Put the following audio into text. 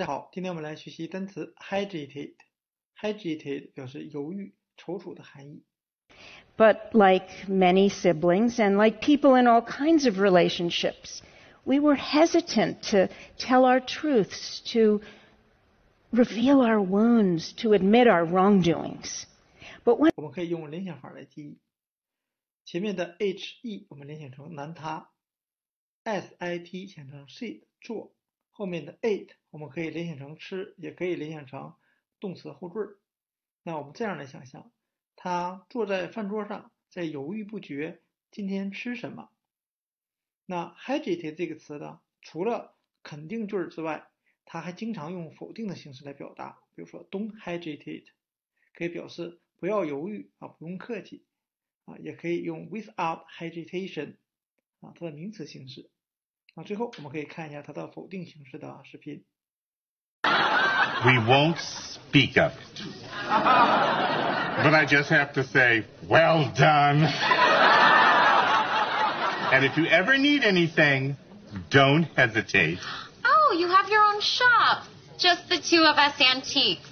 大家好，今天我们来学习单词 hesitate。hesitate 表示犹豫、踌躇的含义。 But like many siblings and like people in all kinds of relationships, we were hesitant to tell our truths, to reveal our wounds, to admit our wrongdoings. But when 我们可以用联想法来记忆。前面的 h e 我们联想成男他，s i t 写成 sit 坐， 后面的 ate 我们可以联想成吃，也可以联想成动词后缀儿。那我们这样来想象，他坐在饭桌上，在犹豫不决，今天吃什么？那 hesitate 这个词呢，除了肯定句之外，它还经常用否定的形式来表达，比如说 don't hesitate，可以表示不要犹豫啊，不用客气啊，也可以用 without hesitation 啊，它的名词形式。啊，最后我们可以看一下它的否定形式的视频。 We won't speak of it. But I just have to say, well done. And if you ever need anything, don't hesitate. Oh, you have your own shop. Just the two of us antiques.